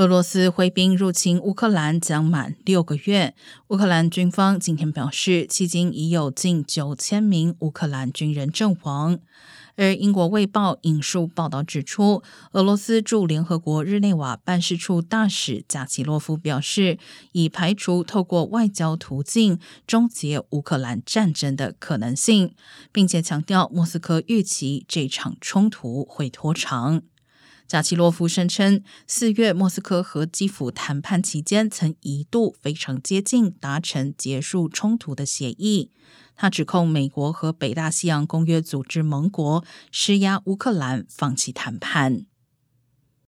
俄罗斯挥兵入侵乌克兰将满六个月。乌克兰军方今天表示，迄今已有近九千名乌克兰军人阵亡。而英国《卫报》引述报道指出，俄罗斯驻联合国日内瓦办事处大使贾奇洛夫表示，已排除透过外交途径终结乌克兰战争的可能性，并且强调莫斯科预期这场冲突会拖长。贾奇洛夫声称，四月莫斯科和基辅谈判期间，曾一度非常接近达成结束冲突的协议。他指控美国和北大西洋公约组织盟国施压乌克兰放弃谈判。